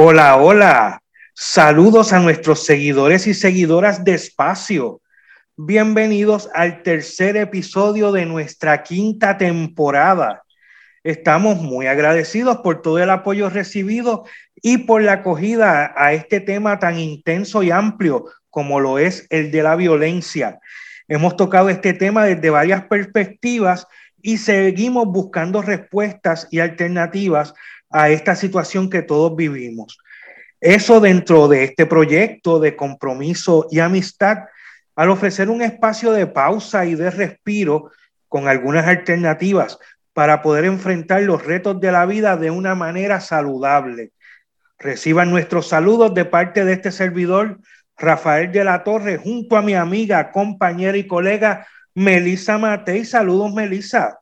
Hola, hola. Saludos a nuestros seguidores y seguidoras de Espacio. Bienvenidos al tercer episodio de nuestra quinta temporada. Estamos muy agradecidos por todo el apoyo recibido y por la acogida a este tema tan intenso y amplio como lo es el de la violencia. Hemos tocado este tema desde varias perspectivas y seguimos buscando respuestas y alternativas a esta situación que todos vivimos. Eso dentro de este proyecto de compromiso y amistad, al ofrecer un espacio de pausa y de respiro con algunas alternativas para poder enfrentar los retos de la vida de una manera saludable. Reciban nuestros saludos de parte de este servidor, Rafael de la Torre, junto a mi amiga, compañera y colega Melisa Matei. Saludos, Melisa.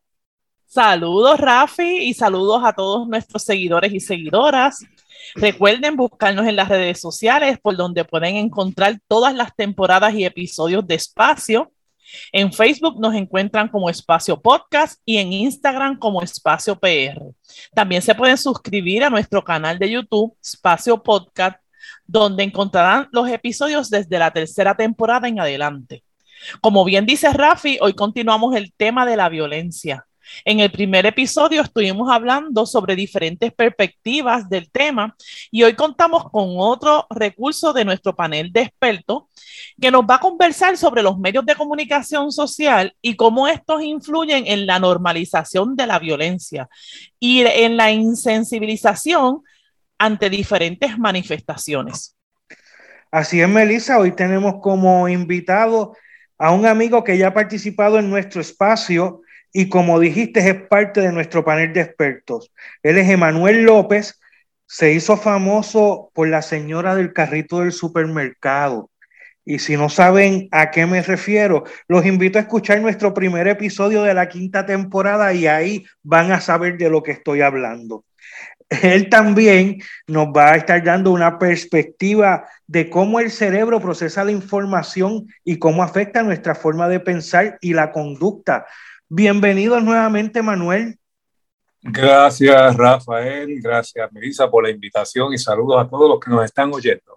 Saludos, Rafi, y saludos a todos nuestros seguidores y seguidoras. Recuerden buscarnos en las redes sociales por donde pueden encontrar todas las temporadas y episodios de Espacio. En Facebook nos encuentran como Espacio Podcast y en Instagram como Espacio PR. También se pueden suscribir a nuestro canal de YouTube, Espacio Podcast, donde encontrarán los episodios desde la tercera temporada en adelante. Como bien dice Rafi, hoy continuamos el tema de la violencia. En el primer episodio estuvimos hablando sobre diferentes perspectivas del tema y hoy contamos con otro recurso de nuestro panel de expertos que nos va a conversar sobre los medios de comunicación social y cómo estos influyen en la normalización de la violencia y en la insensibilización ante diferentes manifestaciones. Así es, Melissa. Hoy tenemos como invitado a un amigo que ya ha participado en nuestro espacio y como dijiste, es parte de nuestro panel de expertos. Él es Emanuel López, se hizo famoso por la señora del carrito del supermercado. Y si no saben a qué me refiero, los invito a escuchar nuestro primer episodio de la quinta temporada y ahí van a saber de lo que estoy hablando. Él también nos va a estar dando una perspectiva de cómo el cerebro procesa la información y cómo afecta nuestra forma de pensar y la conducta Bienvenido nuevamente, Manuel. Gracias, Rafael. Gracias, Melissa, por la invitación y saludos a todos los que nos están oyendo.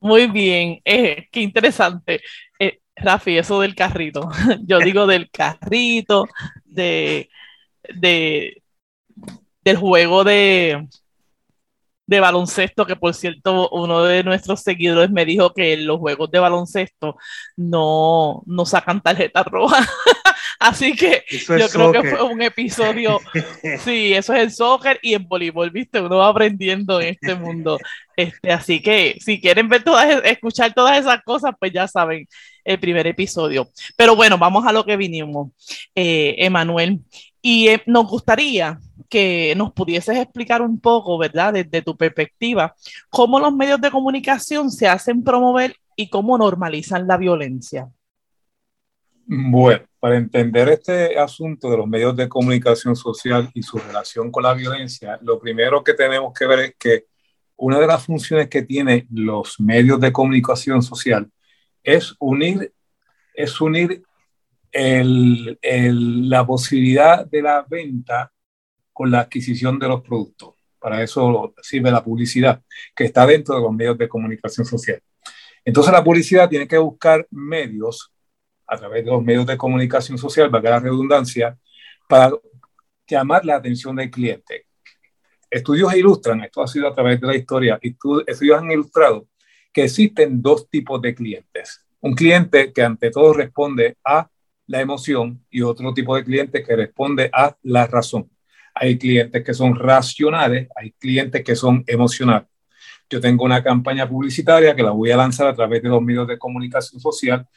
Muy bien, eh, qué interesante. Eh, Rafi, eso del carrito. Yo digo del carrito, de, de, del juego de, de baloncesto, que por cierto, uno de nuestros seguidores me dijo que los juegos de baloncesto no, no sacan tarjeta roja. Así que yo creo que fue un episodio. sí, eso es el soccer y en voleibol, viste, uno va aprendiendo en este mundo. Este, así que si quieren ver todas, escuchar todas esas cosas, pues ya saben el primer episodio. Pero bueno, vamos a lo que vinimos, eh, Emanuel. Y eh, nos gustaría que nos pudieses explicar un poco, ¿verdad? Desde tu perspectiva, cómo los medios de comunicación se hacen promover y cómo normalizan la violencia. Bueno, para entender este asunto de los medios de comunicación social y su relación con la violencia, lo primero que tenemos que ver es que una de las funciones que tienen los medios de comunicación social es unir, es unir la posibilidad de la venta con la adquisición de los productos. Para eso sirve la publicidad, que está dentro de los medios de comunicación social. Entonces la publicidad tiene que buscar medios a través de los medios de comunicación social, valga la redundancia, para llamar la atención del cliente. Estudios ilustran, esto ha sido a través de la historia, estudios han ilustrado que existen dos tipos de clientes. Un cliente que ante todo responde a la emoción y otro tipo de cliente que responde a la razón. Hay clientes que son racionales, hay clientes que son emocionales. Yo tengo una campaña publicitaria que la voy a lanzar a través de los medios de comunicación social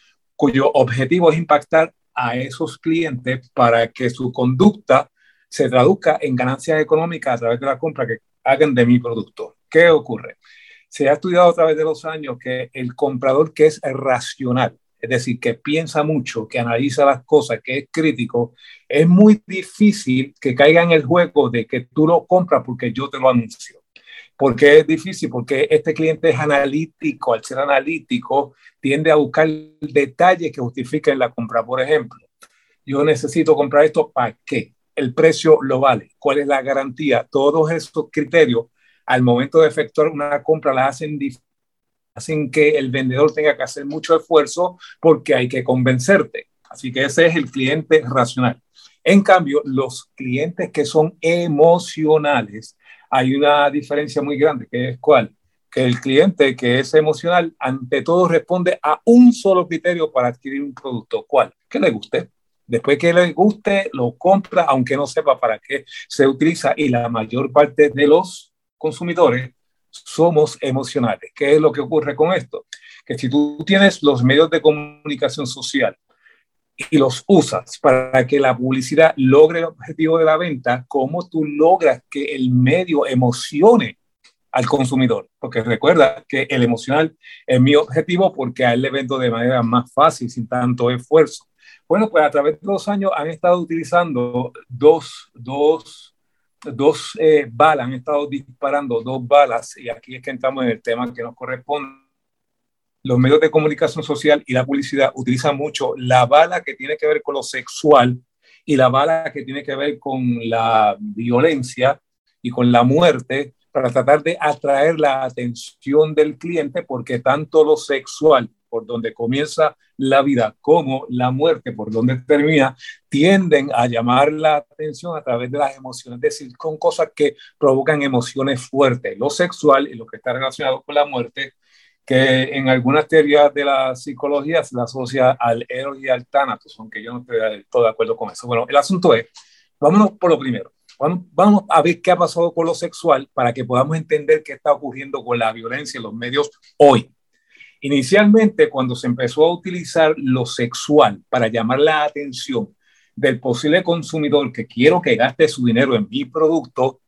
cuyo objetivo es impactar a esos clientes para que su conducta se traduzca en ganancias económicas a través de la compra que hagan de mi producto. ¿Qué ocurre? Se ha estudiado a través de los años que el comprador que es racional, es decir, que piensa mucho, que analiza las cosas, que es crítico, es muy difícil que caiga en el juego de que tú lo compras porque yo te lo anuncio. ¿Por qué es difícil? Porque este cliente es analítico. Al ser analítico, tiende a buscar detalles que justifiquen la compra. Por ejemplo, yo necesito comprar esto, ¿para qué? El precio lo vale. ¿Cuál es la garantía? Todos esos criterios, al momento de efectuar una compra, la hacen hacen que el vendedor tenga que hacer mucho esfuerzo porque hay que convencerte. Así que ese es el cliente racional. En cambio, los clientes que son emocionales, hay una diferencia muy grande, que es cuál? Que el cliente que es emocional, ante todo, responde a un solo criterio para adquirir un producto. ¿Cuál? Que le guste. Después que le guste, lo compra, aunque no sepa para qué se utiliza. Y la mayor parte de los consumidores somos emocionales. ¿Qué es lo que ocurre con esto? Que si tú tienes los medios de comunicación social y los usas para que la publicidad logre el objetivo de la venta, ¿cómo tú logras que el medio emocione al consumidor? Porque recuerda que el emocional es mi objetivo porque a él le vendo de manera más fácil, sin tanto esfuerzo. Bueno, pues a través de los años han estado utilizando dos, dos dos eh, balas, han estado disparando dos balas, y aquí es que entramos en el tema que nos corresponde. Los medios de comunicación social y la publicidad utilizan mucho la bala que tiene que ver con lo sexual y la bala que tiene que ver con la violencia y con la muerte para tratar de atraer la atención del cliente porque tanto lo sexual por donde comienza la vida, como la muerte, por donde termina, tienden a llamar la atención a través de las emociones, es decir, con cosas que provocan emociones fuertes. Lo sexual y lo que está relacionado con la muerte, que en algunas teorías de la psicología se la asocia al héroe y al tánatos, aunque yo no estoy del todo de acuerdo con eso. Bueno, el asunto es, vámonos por lo primero. Vamos a ver qué ha pasado con lo sexual para que podamos entender qué está ocurriendo con la violencia en los medios hoy. Inicialmente, cuando se empezó a utilizar lo sexual para llamar la atención del posible consumidor que quiero que gaste su dinero en mi producto,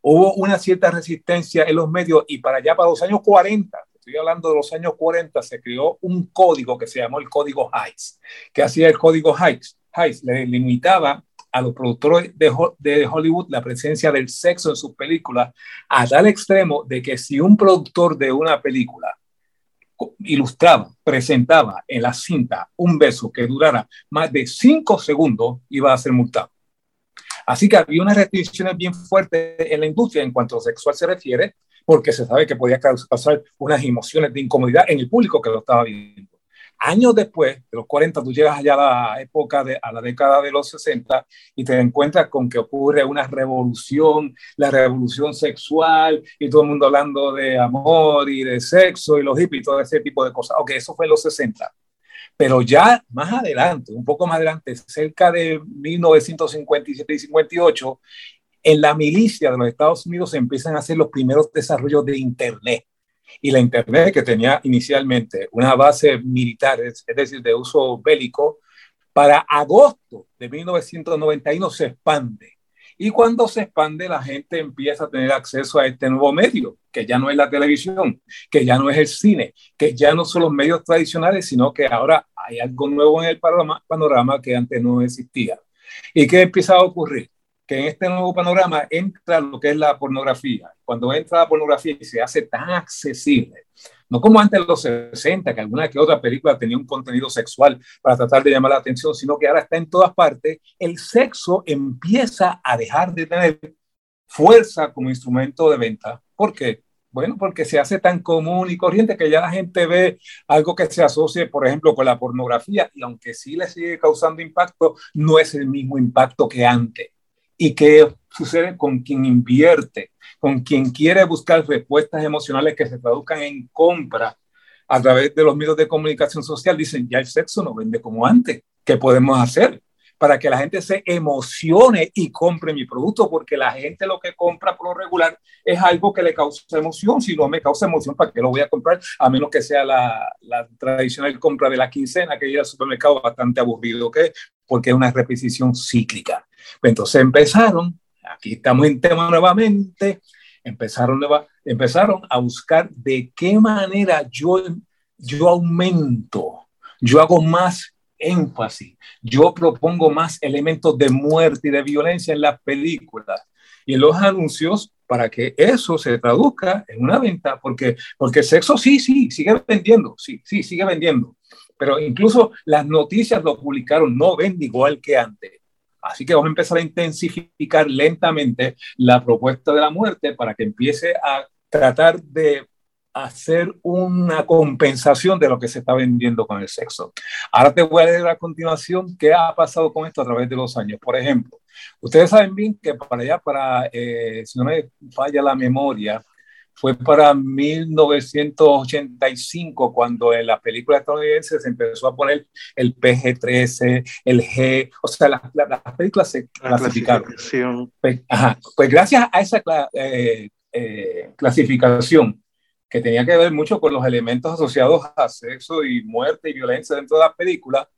hubo una cierta resistencia en los medios y para allá, para los años 40, estoy hablando de los años 40, se creó un código que se llamó el código Heights. que hacía el código Heights? Heights le limitaba a los productores de, de, Hollywood la presencia del sexo en sus películas a tal extremo de que si un productor de una película ilustraba, presentaba en la cinta un beso que durara más de cinco segundos, iba a ser multado. Así que había unas restricciones bien fuertes en la industria en cuanto a sexual se refiere, porque se sabe que podía causar unas emociones de incomodidad en el público que lo estaba viendo. Años después, de los 40, tú llegas allá a la época, de, a la década de los 60 y te encuentras con que ocurre una revolución, la revolución sexual y todo el mundo hablando de amor y de sexo y los hippies y todo ese tipo de cosas. Ok, eso fue en los 60. Pero ya más adelante, un poco más adelante, cerca de 1957 y 58, en la milicia de los Estados Unidos se empiezan a hacer los primeros desarrollos de Internet y la Internet, que tenía inicialmente una base militar, es, decir, de uso bélico, para agosto de 1991 se expande. Y cuando se expande, la gente empieza a tener acceso a este nuevo medio, que ya no es la televisión, que ya no es el cine, que ya no son los medios tradicionales, sino que ahora hay algo nuevo en el panorama, panorama que antes no existía. ¿Y qué empieza a ocurrir? Que en este nuevo panorama entra lo que es la pornografía. Cuando entra la pornografía y se hace tan accesible, no como antes en los 60, que alguna que otra película tenía un contenido sexual para tratar de llamar la atención, sino que ahora está en todas partes, el sexo empieza a dejar de tener fuerza como instrumento de venta. ¿Por qué? Bueno, porque se hace tan común y corriente que ya la gente ve algo que se asocie, por ejemplo, con la pornografía y aunque sí le sigue causando impacto, no es el mismo impacto que antes y qué sucede con quien invierte, con quien quiere buscar respuestas emocionales que se traduzcan en compra a través de los medios de comunicación social. Dicen, ya el sexo no vende como antes. ¿Qué podemos hacer? para que la gente se emocione y compre mi producto, porque la gente lo que compra por lo regular es algo que le causa emoción. Si no me causa emoción, ¿para qué lo voy a comprar? A menos que sea la, tradicional compra de la quincena, que ir al supermercado bastante aburrido, ¿ok? Porque es una repetición cíclica. Entonces empezaron, aquí estamos en tema nuevamente, empezaron, empezaron a buscar de qué manera yo, yo aumento, yo hago más énfasis, yo propongo más elementos de muerte y de violencia en las películas y en los anuncios para que eso se traduzca en una venta, porque, porque el sexo sí, sí, sigue vendiendo, sí, sí, sigue vendiendo, pero incluso las noticias lo publicaron, no vende igual que antes. Así que vamos a empezar a intensificar lentamente la propuesta de la muerte para que empiece a tratar de hacer una compensación de lo que se está vendiendo con el sexo. Ahora te voy a leer a continuación qué ha pasado con esto a través de los años. Por ejemplo, ustedes saben bien que para allá, para, eh, si no me falla la memoria, fue para 1985 cuando en la película estadounidense se empezó a poner el PG-13, el G, o sea, las, películas se clasificaron. Pues, pues, gracias a esa eh, eh, clasificación, que tenía que ver mucho con los elementos asociados a sexo y muerte y violencia dentro de la película,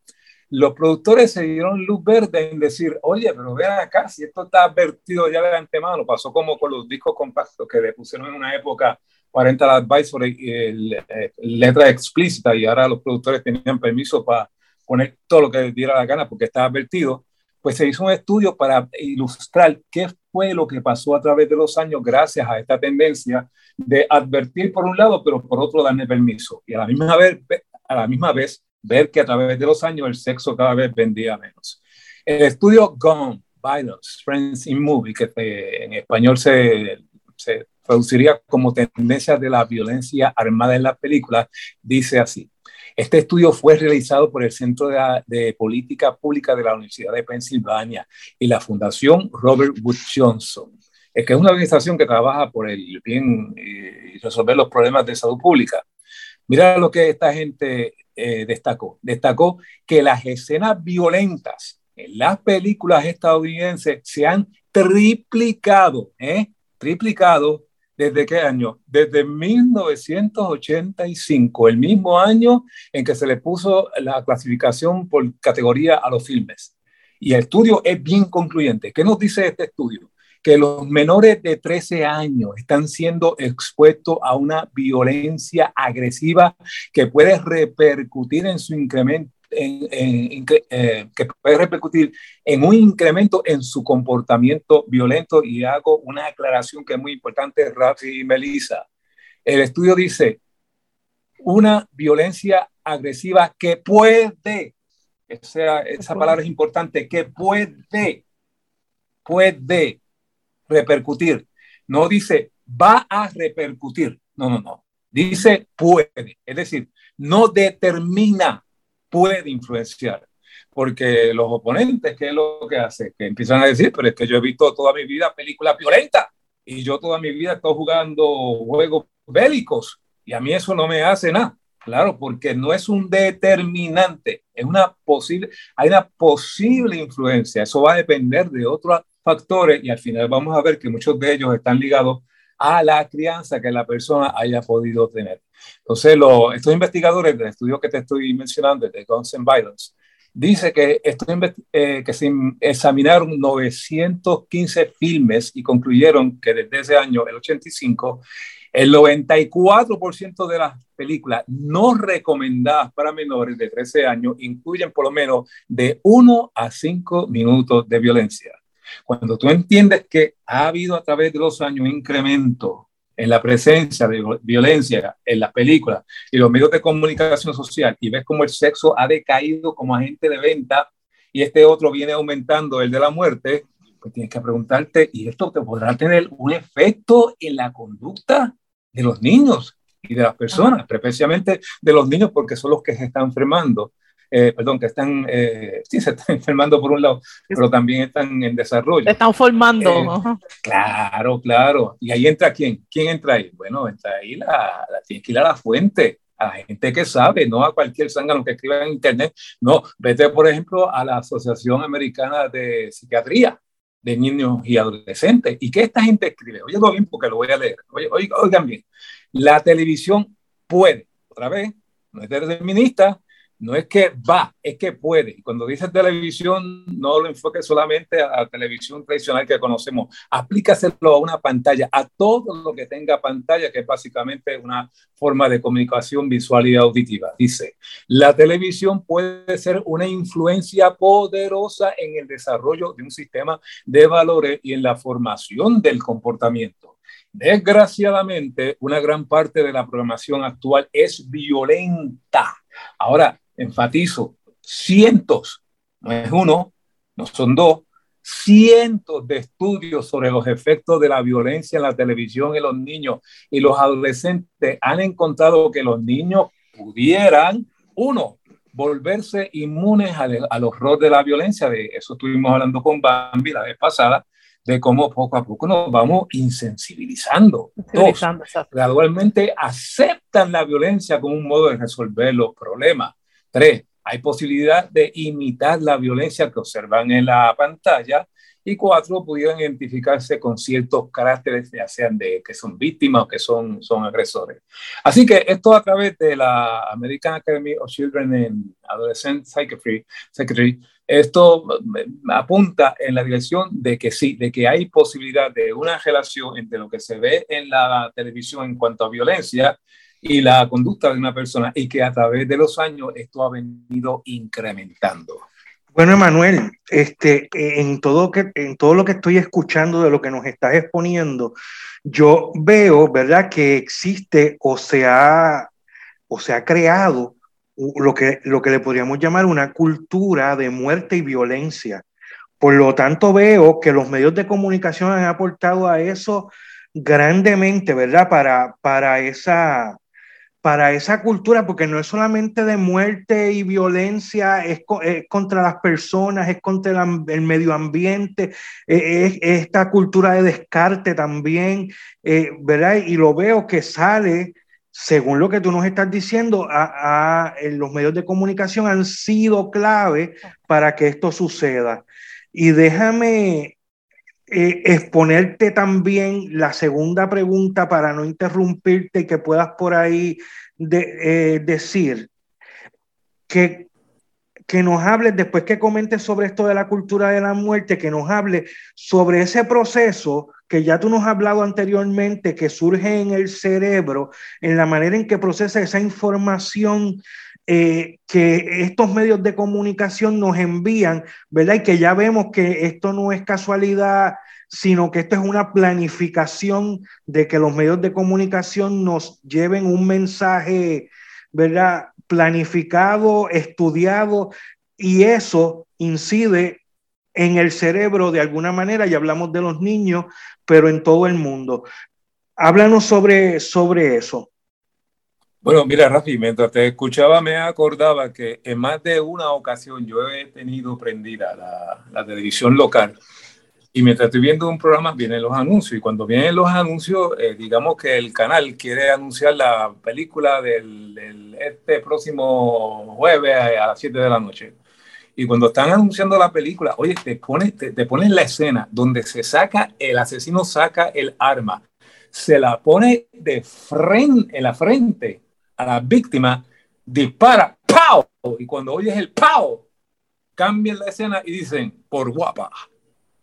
los productores se dieron luz verde en decir, oye, pero vean acá, si esto está advertido ya de antemano, pasó como con los discos compactos que le pusieron en una época Parental Advisory y letra explícita y ahora los productores tenían permiso para poner todo lo que les diera la gana porque estaba advertido, pues se hizo un estudio para ilustrar qué fue lo que pasó a través de los años gracias a esta tendencia de advertir por un lado, pero por otro darle permiso. Y a la misma vez, a la misma vez ver que a través de los años el sexo cada vez vendía menos. El estudio Gone, Violence, Friends in Movie, que en español se, se traduciría como tendencia de la violencia armada en las películas, dice así. Este estudio fue realizado por el Centro de, de, Política Pública de la Universidad de Pensilvania y la Fundación Robert Wood Johnson que es una organización que trabaja por el bien eh, y resolver los problemas de salud pública. Mira lo que esta gente eh, destacó. Destacó que las escenas violentas en las películas estadounidenses se han triplicado, ¿eh? Triplicado ¿Desde qué año? Desde 1985, el mismo año en que se le puso la clasificación por categoría a los filmes. Y el estudio es bien concluyente. ¿Qué nos dice este estudio? Que los menores de 13 años están siendo expuestos a una violencia agresiva que puede repercutir en su incremento. En, eh, que puede repercutir en un incremento en su comportamiento violento y hago una aclaración que es muy importante, Rafi y Melissa. El estudio dice una violencia agresiva que puede, esa, esa palabra es importante, que puede, puede repercutir. No dice va a repercutir. No, no, no. Dice puede. Es decir, no determina, puede influenciar. Porque los oponentes, ¿qué es lo que hace? Que empiezan a decir, pero es que yo he visto toda mi vida películas violentas y yo toda mi vida estoy jugando juegos bélicos y a mí eso no me hace nada. Claro, porque no es un determinante, es una posible, hay una posible influencia. Eso va a depender de otro factores y al final vamos a ver que muchos de ellos están ligados a la crianza que la persona haya podido tener. Entonces, los, estos investigadores del estudio que te estoy mencionando, de Guns and Violence, dice que, eh, que se examinaron 915 filmes y concluyeron que desde ese año, el 85, el 94% de las películas no recomendadas para menores de 13 años incluyen por lo menos de 1 a 5 minutos de violencia. Cuando tú entiendes que ha habido a través de los años un incremento en la presencia de violencia en las películas y los medios de comunicación social y ves cómo el sexo ha decaído como agente de venta y este otro viene aumentando, el de la muerte, pues tienes que preguntarte, ¿y esto te podrá tener un efecto en la conducta de los niños y de las personas, especialmente de los niños porque son los que se están enfermando? Eh, perdón, que están, eh, sí, se están enfermando por un lado, pero también están en desarrollo. Se están formando. Eh, claro, claro. Y ahí entra quién? ¿Quién entra ahí? Bueno, entra ahí la, la tiene que ir a la fuente, a la gente que sabe, no a cualquier zángano que escriba en internet. No, vete, por ejemplo, a la Asociación Americana de Psiquiatría de Niños y Adolescentes. ¿Y qué esta gente escribe? Oye, lo bien porque lo voy a leer. Oye, oigan bien, la televisión puede, otra vez, no es determinista, no es que va, es que puede. Cuando dice televisión, no lo enfoque solamente a la televisión tradicional que conocemos, aplícaselo a una pantalla, a todo lo que tenga pantalla, que es básicamente una forma de comunicación visual y auditiva. Dice, la televisión puede ser una influencia poderosa en el desarrollo de un sistema de valores y en la formación del comportamiento. Desgraciadamente, una gran parte de la programación actual es violenta. Ahora, enfatizo, cientos, no es uno, no son dos, cientos de estudios sobre los efectos de la violencia en la televisión en los niños y los adolescentes han encontrado que los niños pudieran, uno, volverse inmunes a, los roles de la violencia. De eso estuvimos hablando con Bambi la vez pasada, de cómo poco a poco nos vamos insensibilizando. Dos, gradualmente aceptan la violencia como un modo de resolver los problemas. Tres, hay posibilidad de imitar la violencia que observan en la pantalla. Y cuatro, pudieron identificarse con ciertos caracteres, ya sean de que son víctimas o que son, son agresores. Así que esto a través de la American Academy of Children and Adolescent Psychiatry, esto apunta en la dirección de que sí, de que hay posibilidad de una relación entre lo que se ve en la televisión en cuanto a violencia y la conducta de una persona y que a través de los años esto ha venido incrementando. Bueno, Emanuel, este, en, todo que, en todo lo que estoy escuchando de lo que nos estás exponiendo, yo veo, ¿verdad?, que existe o se ha, o se ha creado lo que, lo que le podríamos llamar una cultura de muerte y violencia. Por lo tanto, veo que los medios de comunicación han aportado a eso grandemente, ¿verdad? Para, para esa, para esa cultura, porque no es solamente de muerte y violencia, es, contra las personas, es contra el, medio ambiente, e, es, esta cultura de descarte también, eh, ¿verdad? Y lo veo que sale, según lo que tú nos estás diciendo, a, los medios de comunicación han sido clave para que esto suceda. Y déjame eh, exponerte también la segunda pregunta para no interrumpirte y que puedas por ahí eh, decir que, que nos hable, después que comentes sobre esto de la cultura de la muerte, que nos hable sobre ese proceso que ya tú nos has hablado anteriormente, que surge en el cerebro, en la manera en que procesa esa información eh, que estos medios de comunicación nos envían, ¿verdad? Y que ya vemos que esto no es casualidad, sino que esto es una planificación de que los medios de comunicación nos lleven un mensaje, ¿verdad? Planificado, estudiado, y eso incide en el cerebro de alguna manera, y hablamos de los niños, pero en todo el mundo. Háblanos sobre, sobre eso. Bueno, mira, Rafi, mientras te escuchaba me acordaba que en más de una ocasión yo he tenido prendida la, televisión local y mientras estoy viendo un programa vienen los anuncios y cuando vienen los anuncios, eh, digamos que el canal quiere anunciar la película del, este próximo jueves a, las 7 de la noche. Y cuando están anunciando la película, oye, te pones, te, te la escena donde se saca, el asesino saca el arma, se la pone de frente, en la frente a la víctima, dispara, ¡pau! Y cuando oyes el ¡pau! cambian la escena y dicen, por guapa,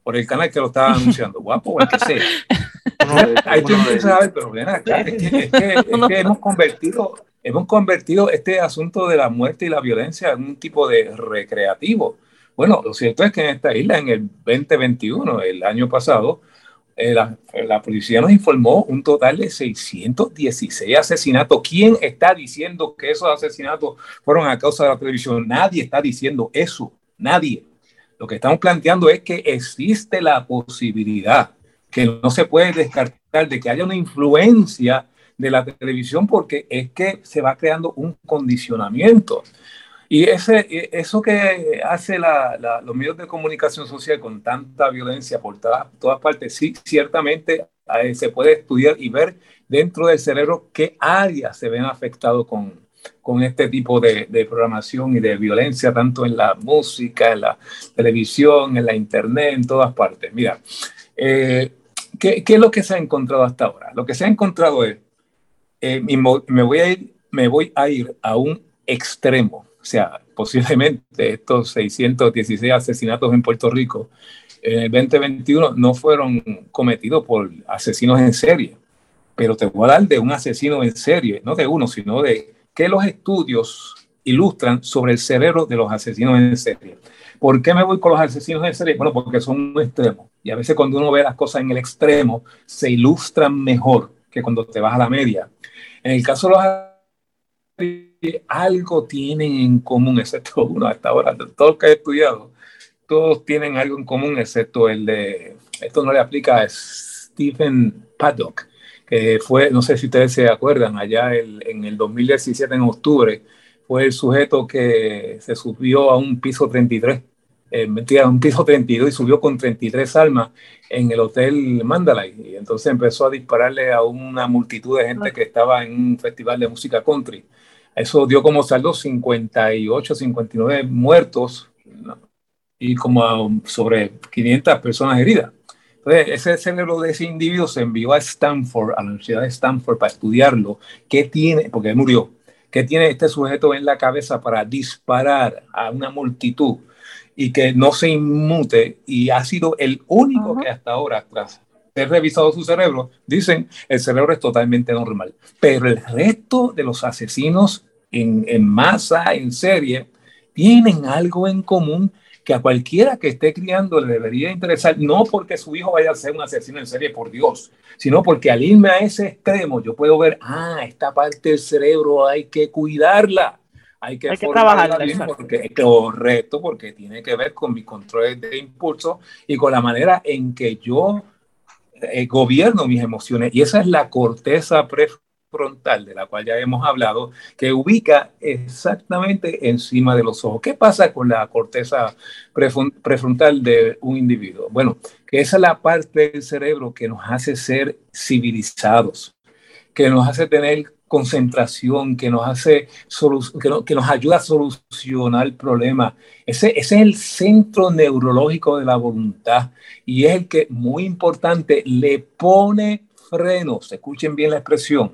por el canal que lo estaba anunciando, guapo o el que sea. Ahí tú empiezas a ver, pero ven acá, es que, hemos convertido, hemos convertido este asunto de la muerte y la violencia en un tipo de recreativo. Bueno, lo cierto es que en esta isla, en el 2021, el año pasado, eh, la, policía nos informó un total de 616 asesinatos. ¿Quién está diciendo que esos asesinatos fueron a causa de la televisión? Nadie está diciendo eso, nadie. Lo que estamos planteando es que existe la posibilidad, que no se puede descartar de que haya una influencia de la televisión porque es que se va creando un condicionamiento. Y ese, e, eso que hace los medios de comunicación social con tanta violencia por todas partes, sí, ciertamente eh, se puede estudiar y ver dentro del cerebro qué áreas se ven afectados con, con este tipo de, de, programación y de violencia, tanto en la música, en la televisión, en la internet, en todas partes. Mira, eh, ¿qué, ¿qué, es lo que se ha encontrado hasta ahora? Lo que se ha encontrado es, eh, me, voy a ir, me voy a ir a un extremo o sea, posiblemente estos 616 asesinatos en Puerto Rico en el 2021 no fueron cometidos por asesinos en serie, pero te voy a dar de un asesino en serie, no de uno, sino de que los estudios ilustran sobre el cerebro de los asesinos en serie. ¿Por qué me voy con los asesinos en serie? Bueno, porque son un extremo. Y a veces cuando uno ve las cosas en el extremo, se ilustran mejor que cuando te vas a la media. En el caso de los algo tienen en común, excepto uno hasta ahora, de todos los que he estudiado, todos tienen algo en común, excepto el de, esto no le aplica a Stephen Paddock, que fue, no sé si ustedes se acuerdan, allá en el 2017, en octubre, fue el sujeto que se subió a un piso 33, eh, a un piso 32 y subió con 33 almas en el hotel Mandalay. Y entonces empezó a dispararle a una multitud de gente que estaba en un festival de música country. Eso dio como saldo 58, 59 muertos y como sobre 500 personas heridas. Entonces, ese cerebro de ese individuo se envió a Stanford, a la Universidad de Stanford, para estudiarlo. ¿Qué tiene? Porque él murió. ¿Qué tiene este sujeto en la cabeza para disparar a una multitud y que no se inmute? Y ha sido el único que hasta ahora, tras ser revisado su cerebro, dicen el cerebro es totalmente normal. Pero el resto de los asesinos en, en masa, en serie, tienen algo en común que a cualquiera que esté criando le debería interesar, no porque su hijo vaya a ser un asesino en serie, por Dios, sino porque al irme a ese extremo yo puedo ver, ah, esta parte del cerebro hay que cuidarla. Hay que, hay que trabajarla porque correcto, porque tiene que ver con mi control de impulso y con la manera en que yo eh, gobierno mis emociones. Y esa es la corteza prefrontal frontal, de la cual ya hemos hablado, que ubica exactamente encima de los ojos. ¿Qué pasa con la corteza prefrontal de un individuo? Bueno, que esa es la parte del cerebro que nos hace ser civilizados, que nos hace tener concentración, que nos hace que, nos ayuda a solucionar el problema. Ese, ese, es el centro neurológico de la voluntad y es el que, muy importante, le pone frenos, escuchen bien la expresión,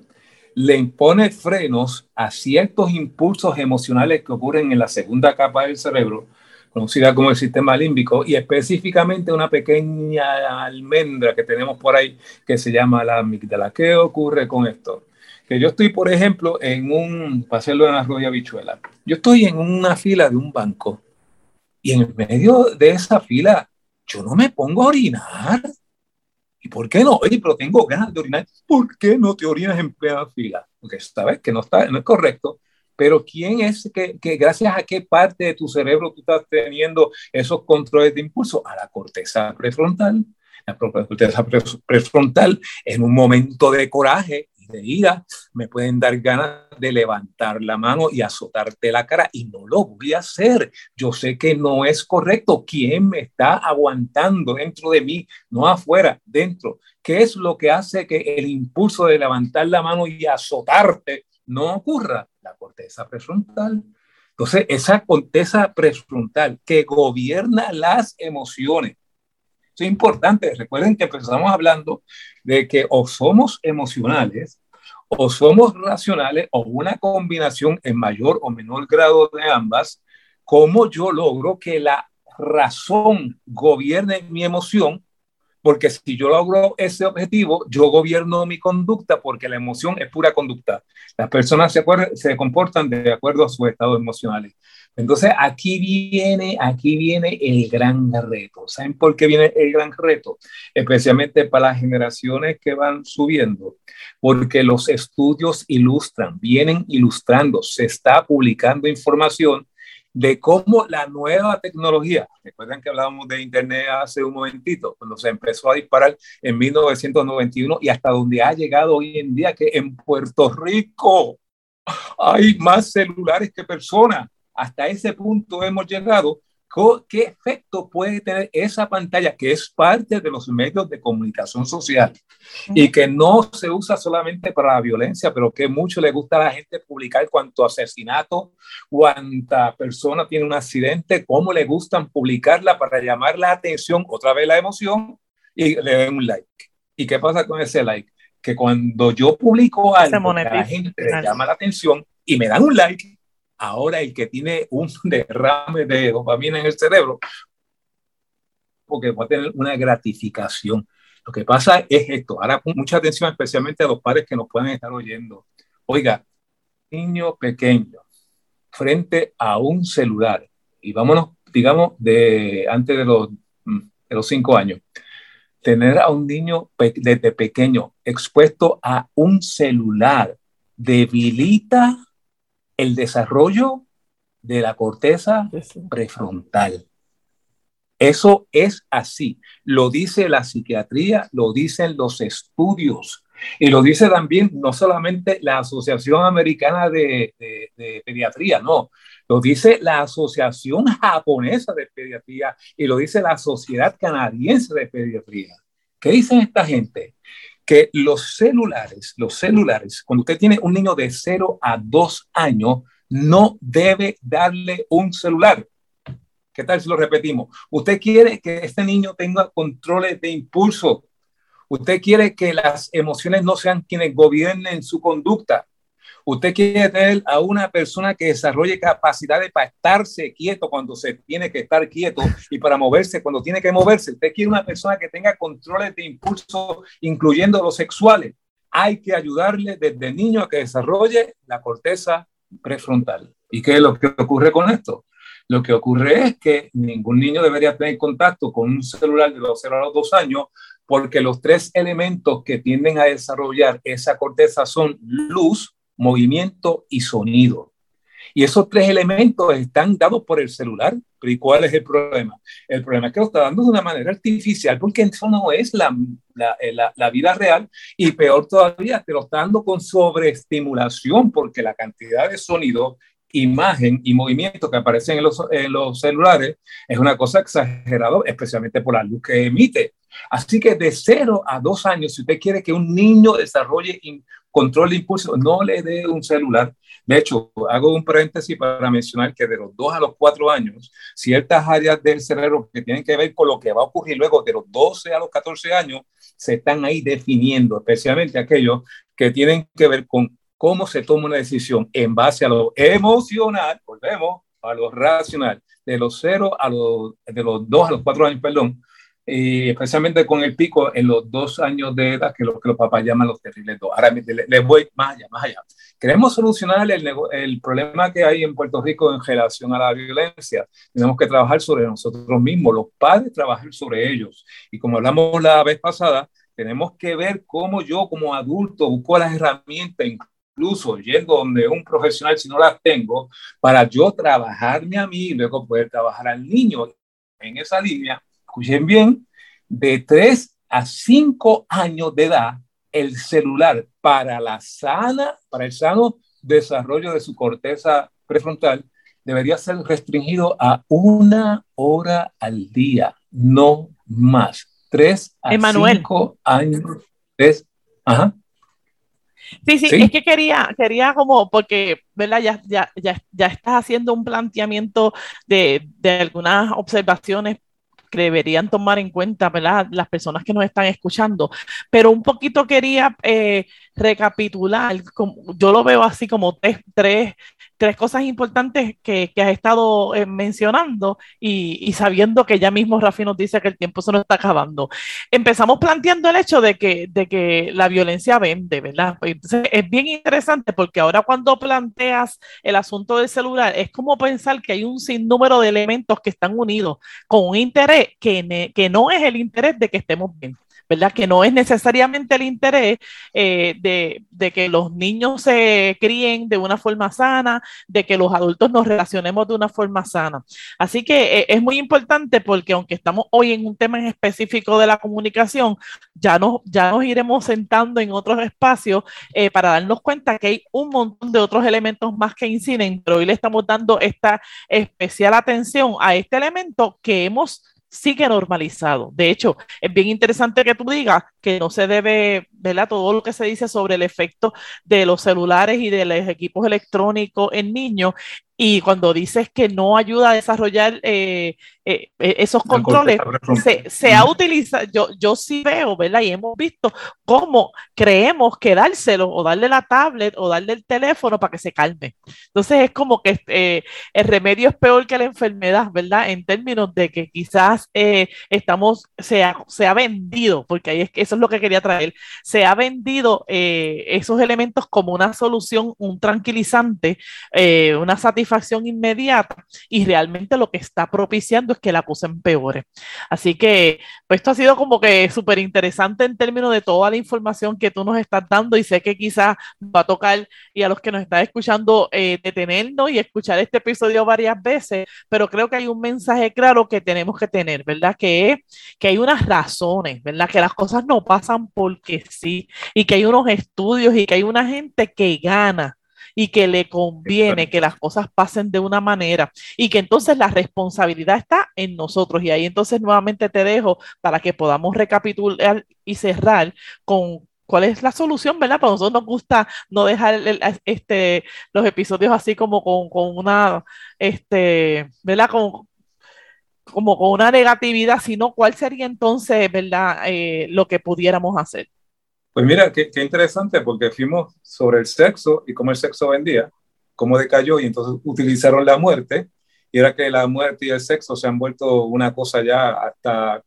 le impone frenos a ciertos impulsos emocionales que ocurren en la segunda capa del cerebro, conocida como el sistema límbico, y específicamente una pequeña almendra que tenemos por ahí que se llama la amígdala. ¿Qué ocurre con esto? Que yo estoy, por ejemplo, en un, para hacerlo en la rodilla bichuela, yo estoy en una fila de un banco y en medio de esa fila yo no me pongo a orinar ¿Y por qué no? Oye, pero tengo ganas de orinar. ¿Por qué no te orinas en plena fila? Porque sabes que no, está, no es correcto. Pero ¿quién es que, que, gracias a qué parte de tu cerebro tú estás teniendo esos controles de impulso? A la corteza prefrontal. La corteza prefrontal en un momento de coraje de ira, me pueden dar ganas de levantar la mano y azotarte la cara y no lo voy a hacer. Yo sé que no es correcto. ¿Quién me está aguantando dentro de mí? No afuera, dentro. ¿Qué es lo que hace que el impulso de levantar la mano y azotarte no ocurra? La corteza prefrontal. Entonces, esa corteza prefrontal que gobierna las emociones es importante. Recuerden que empezamos hablando de que o somos emocionales o somos racionales o una combinación en mayor o menor grado de ambas. ¿Cómo yo logro que la razón gobierne mi emoción porque si yo logro ese objetivo, yo gobierno mi conducta porque la emoción es pura conducta. Las personas se, se comportan de acuerdo a sus estados emocionales. Entonces, aquí viene, aquí viene el gran reto. ¿Saben por qué viene el gran reto? Especialmente para las generaciones que van subiendo, porque los estudios ilustran, vienen ilustrando, se está publicando información de cómo la nueva tecnología, recuerden que hablábamos de Internet hace un momentito, cuando se empezó a disparar en 1991 y hasta donde ha llegado hoy en día, que en Puerto Rico hay más celulares que personas. Hasta ese punto hemos llegado qué efecto puede tener esa pantalla que es parte de los medios de comunicación social y que no se usa solamente para la violencia, pero que mucho le gusta a la gente publicar cuánto asesinato, cuánta persona tiene un accidente, cómo le gustan publicarla para llamar la atención, otra vez la emoción y le den un like. ¿Y qué pasa con ese like? Que cuando yo publico algo, la gente le llama la atención y me dan un like, ahora el que tiene un derrame de dopamina en el cerebro, porque va a tener una gratificación. Lo que pasa es esto, ahora mucha atención especialmente a los padres que nos pueden estar oyendo. Oiga, niño pequeño frente a un celular, y vámonos, digamos, de antes de los, de los cinco años, tener a un niño desde pequeño expuesto a un celular debilita el desarrollo de la corteza prefrontal. Eso es así. Lo dice la psiquiatría, lo dicen los estudios. Y lo dice también no solamente la Asociación Americana de, Pediatría, no, lo dice la Asociación Japonesa de Pediatría y lo dice la Sociedad Canadiense de Pediatría. ¿Qué dicen esta gente? Que los celulares, los celulares, cuando usted tiene un niño de 0 a 2 años, no debe darle un celular. ¿Qué tal si lo repetimos? Usted quiere que este niño tenga controles de impulso, Usted quiere que las emociones no sean quienes gobiernen su conducta. Usted quiere tener a una persona que desarrolle capacidades para estarse quieto cuando se tiene que estar quieto y para moverse cuando tiene que moverse. Usted quiere una persona que tenga controles de impulso, incluyendo los sexuales. Hay que ayudarle desde niño a que desarrolle la corteza prefrontal. ¿Y qué es lo que ocurre con esto? Lo que ocurre es que ningún niño debería tener contacto con un celular de los 0 a los 2 años porque los tres elementos que tienden a desarrollar esa corteza son luz, movimiento y sonido. Y esos tres elementos están dados por el celular. ¿y cuál es el problema? El problema es que lo está dando de una manera artificial porque eso no es eh, la, la vida real y peor todavía, te lo está dando con sobreestimulación porque la cantidad de sonido imagen y movimiento que aparecen en los, en los celulares es una cosa exagerada, especialmente por la luz que emite. Así que de 0 a 2 años, si usted quiere que un niño desarrolle control de impulso, no le dé un celular. De hecho, hago un paréntesis para mencionar que de los 2 a los 4 años, ciertas áreas del cerebro que tienen que ver con lo que va a ocurrir luego de los 12 a los 14 años, se están ahí definiendo, especialmente aquellos que tienen que ver con cómo se toma una decisión en base a lo emocional, volvemos a lo racional, de los 0 a los, de los 2 a los 4 años, perdón, y especialmente con el pico en los dos años de edad, que lo que los papás llaman los terribles dos. Ahora les voy más allá, más allá. Queremos solucionar el, el, problema que hay en Puerto Rico en relación a la violencia. Tenemos que trabajar sobre nosotros mismos, los padres trabajar sobre ellos. Y como hablamos la vez pasada, tenemos que ver cómo yo como adulto busco las herramientas, incluso yendo donde un profesional si no las tengo, para yo trabajarme a mí y luego poder trabajar al niño en esa línea. Escuchen bien, de 3 a 5 años de edad, el celular para la sana, para el sano desarrollo de su corteza prefrontal debería ser restringido a una hora al día, no más. 3 a 5 años. Tres, ajá. Sí, sí, es que quería, quería como, porque, ¿verdad? Ya, ya, ya, ya estás haciendo un planteamiento de, de algunas observaciones que deberían tomar en cuenta, ¿verdad? Las personas que nos están escuchando. Pero un poquito quería eh, recapitular, yo lo veo así como tres, tres, tres cosas importantes que, has estado eh, mencionando y, sabiendo que ya mismo Rafi nos dice que el tiempo se nos está acabando. Empezamos planteando el hecho de que, de que la violencia vende, ¿verdad? Pues, entonces es bien interesante porque ahora cuando planteas el asunto del celular, es como pensar que hay un sinnúmero de elementos que están unidos con un interés que, que no es el interés de que estemos bien. ¿Verdad? Que no es necesariamente el interés eh, de, de, que los niños se críen de una forma sana, de que los adultos nos relacionemos de una forma sana. Así que eh, es muy importante porque aunque estamos hoy en un tema en específico de la comunicación, ya nos, ya nos iremos sentando en otros espacios eh, para darnos cuenta que hay un montón de otros elementos más que inciden, pero hoy le estamos dando esta especial atención a este elemento que hemos sigue normalizado. De hecho, es bien interesante que tú digas que no se debe, ¿verdad? Todo lo que se dice sobre el efecto de los celulares y de los equipos electrónicos en niños. Y cuando dices que no ayuda a desarrollar eh, eh, eh, esos controles se, se, ha utilizado, yo, yo sí veo, ¿verdad? Y hemos visto cómo creemos que dárselo o darle la tablet o darle el teléfono para que se calme. Entonces es como que eh, el remedio es peor que la enfermedad, ¿verdad? En términos de que quizás estamos, se ha, se ha, vendido, porque ahí es que eso es lo que quería traer, se ha vendido esos elementos como una solución, un tranquilizante, una satisfacción inmediata y realmente lo que está propiciando es que la cosa empeore. Así que pues, esto ha sido como que súper interesante en términos de toda la información que tú nos estás dando y sé que quizás va a tocar y a los que nos están escuchando eh, detenernos y escuchar este episodio varias veces, pero creo que hay un mensaje claro que tenemos que tener, ¿verdad? Que es que hay unas razones, ¿verdad? Que las cosas no pasan porque sí y que hay unos estudios y que hay una gente que gana y que le conviene que las cosas pasen de una manera y que entonces la responsabilidad está en nosotros. Y ahí entonces nuevamente te dejo para que podamos recapitular y cerrar con cuál es la solución, ¿verdad? Para nosotros nos gusta no dejar este, los episodios así como con, con una, este, ¿verdad? Con, como con una negatividad, sino cuál sería entonces, ¿verdad? Eh, lo que pudiéramos hacer. Pues mira, qué, interesante, porque fuimos sobre el sexo y cómo el sexo vendía, cómo decayó y entonces utilizaron la muerte y era que la muerte y el sexo se han vuelto una cosa ya hasta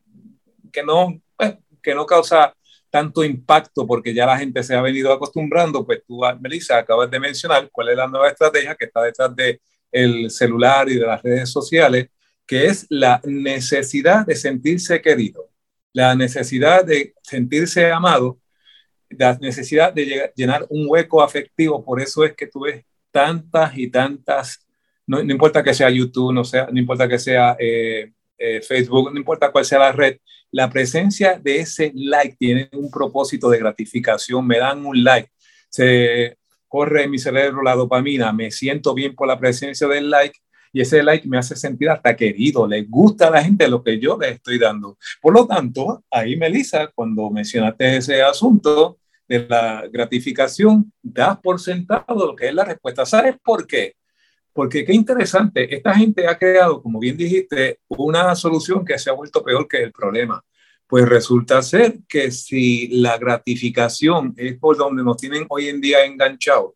que no, pues, que no causa tanto impacto porque ya la gente se ha venido acostumbrando, pues tú, Melissa, acabas de mencionar cuál es la nueva estrategia que está detrás del el celular y de las redes sociales, que es la necesidad de sentirse querido, la necesidad de sentirse amado la necesidad de llenar un hueco afectivo, por eso es que tú ves tantas y tantas, no, importa que sea YouTube, no, sea, no importa que sea eh, eh, Facebook, no importa cuál sea la red, la presencia de ese like tiene un propósito de gratificación, me dan un like, se corre en mi cerebro la dopamina, me siento bien por la presencia del like y ese like me hace sentir hasta querido, le gusta a la gente lo que yo le estoy dando. Por lo tanto, ahí Melissa, cuando mencionaste ese asunto, de la gratificación, das por sentado lo que es la respuesta. ¿Sabes por qué? Porque qué interesante, esta gente ha creado, como bien dijiste, una solución que se ha vuelto peor que el problema. Pues resulta ser que si la gratificación es por donde nos tienen hoy en día enganchados,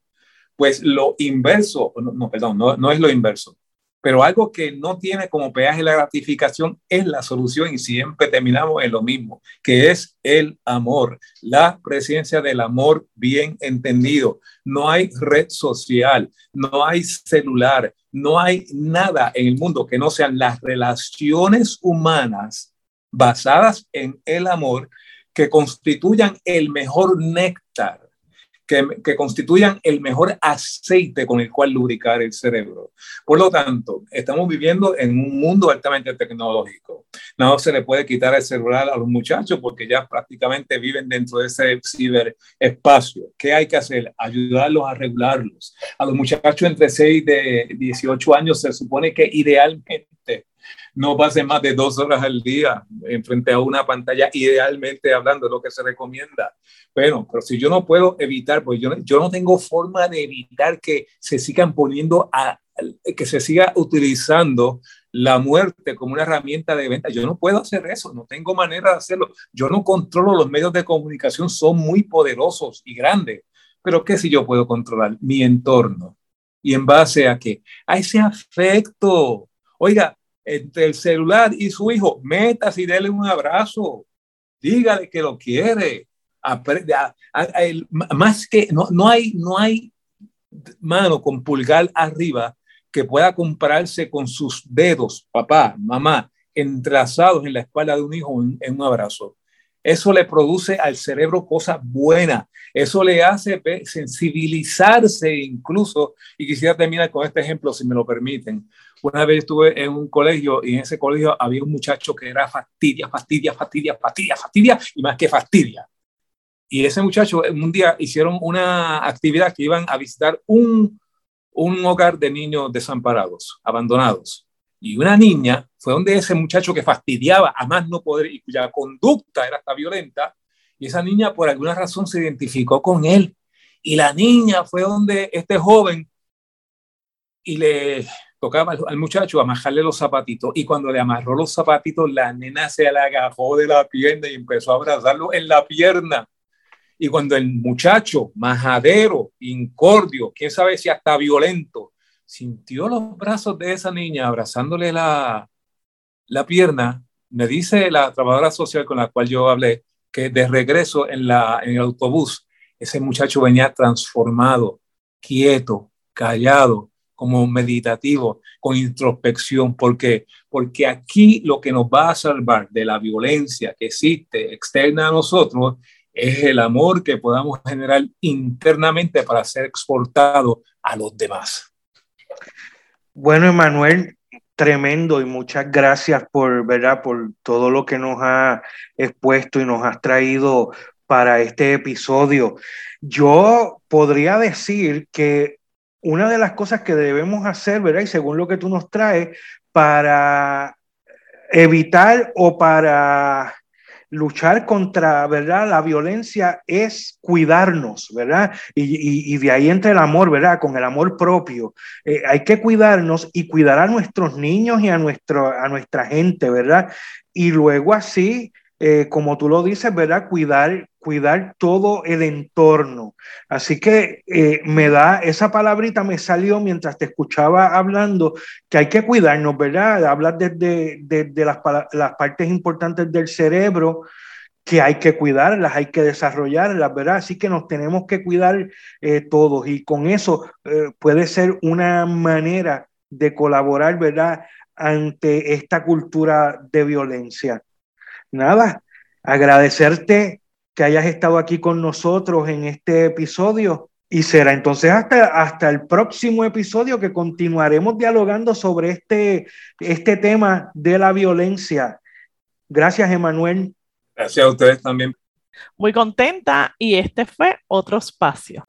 pues lo inverso, no, perdón, no, no es lo inverso. Pero algo que no tiene como peaje la gratificación es la solución y siempre terminamos en lo mismo, que es el amor, la presencia del amor bien entendido. No hay red social, no hay celular, no hay nada en el mundo que no sean las relaciones humanas basadas en el amor que constituyan el mejor néctar que, constituyan el mejor aceite con el cual lubricar el cerebro. Por lo tanto, estamos viviendo en un mundo altamente tecnológico. No se le puede quitar el celular a los muchachos porque ya prácticamente viven dentro de ese ciberespacio. ¿Qué hay que hacer? Ayudarlos a regularlos. A los muchachos entre 6 y 18 años se supone que idealmente no pasen más de dos horas al día en frente a una pantalla, idealmente hablando de lo que se recomienda. Bueno, pero si yo no puedo evitar, pues yo, yo no tengo forma de evitar que se sigan poniendo a, que se siga utilizando la muerte como una herramienta de venta. Yo no puedo hacer eso, no tengo manera de hacerlo. Yo no controlo los medios de comunicación, son muy poderosos y grandes, pero ¿qué si yo puedo controlar mi entorno? ¿Y en base a qué? A ese afecto. Oiga, entre el celular y su hijo, metas y déle un abrazo, dígale que lo quiere, más que no, no, hay, no hay mano con pulgar arriba que pueda compararse con sus dedos, papá, mamá, entrelazados en la espalda de un hijo en, un abrazo. Eso le produce al cerebro cosas buenas, eso le hace sensibilizarse incluso, y quisiera terminar con este ejemplo, si me lo permiten. Una vez estuve en un colegio y en ese colegio había un muchacho que era fastidia, fastidia, fastidia, fastidia, fastidia y más que fastidia. Y ese muchacho, un día hicieron una actividad que iban a visitar un, un hogar de niños desamparados, abandonados. Y una niña fue donde ese muchacho que fastidiaba a más no poder y cuya conducta era hasta violenta, y esa niña por alguna razón se identificó con él. Y la niña fue donde este joven y le tocaba al, muchacho amajarle los zapatitos y cuando le amarró los zapatitos, la nena se le agarró de la pierna y empezó a abrazarlo en la pierna. Y cuando el muchacho, majadero, incordio, quién sabe si hasta violento, sintió los brazos de esa niña abrazándole la, la pierna, me dice la trabajadora social con la cual yo hablé que de regreso en, la, en el autobús, ese muchacho venía transformado, quieto, callado, como meditativo, con introspección, porque porque aquí lo que nos va a salvar de la violencia que existe externa a nosotros es el amor que podamos generar internamente para ser exportado a los demás. Bueno, Emanuel, tremendo y muchas gracias por, ¿verdad? por todo lo que nos ha expuesto y nos has traído para este episodio. Yo podría decir que una de las cosas que debemos hacer, ¿verdad? Y según lo que tú nos traes, para evitar o para luchar contra, ¿verdad? La violencia es cuidarnos, ¿verdad? Y, de ahí entra el amor, ¿verdad? Con el amor propio. Eh, hay que cuidarnos y cuidar a nuestros niños y a, nuestro, a nuestra gente, ¿verdad? Y luego así, eh, como tú lo dices, ¿verdad? Cuidar, cuidar todo el entorno. Así que eh, me da, esa palabrita me salió mientras te escuchaba hablando, que hay que cuidarnos, ¿verdad? Hablar desde, las, las, partes importantes del cerebro, que hay que cuidarlas, hay que desarrollarlas, ¿verdad? Así que nos tenemos que cuidar eh, todos y con eso eh, puede ser una manera de colaborar, ¿verdad? Ante esta cultura de violencia. Nada, agradecerte que hayas estado aquí con nosotros en este episodio. Y será entonces hasta, hasta el próximo episodio que continuaremos dialogando sobre este, este tema de la violencia. Gracias, Emanuel. Gracias a ustedes también. Muy contenta y este fue otro espacio.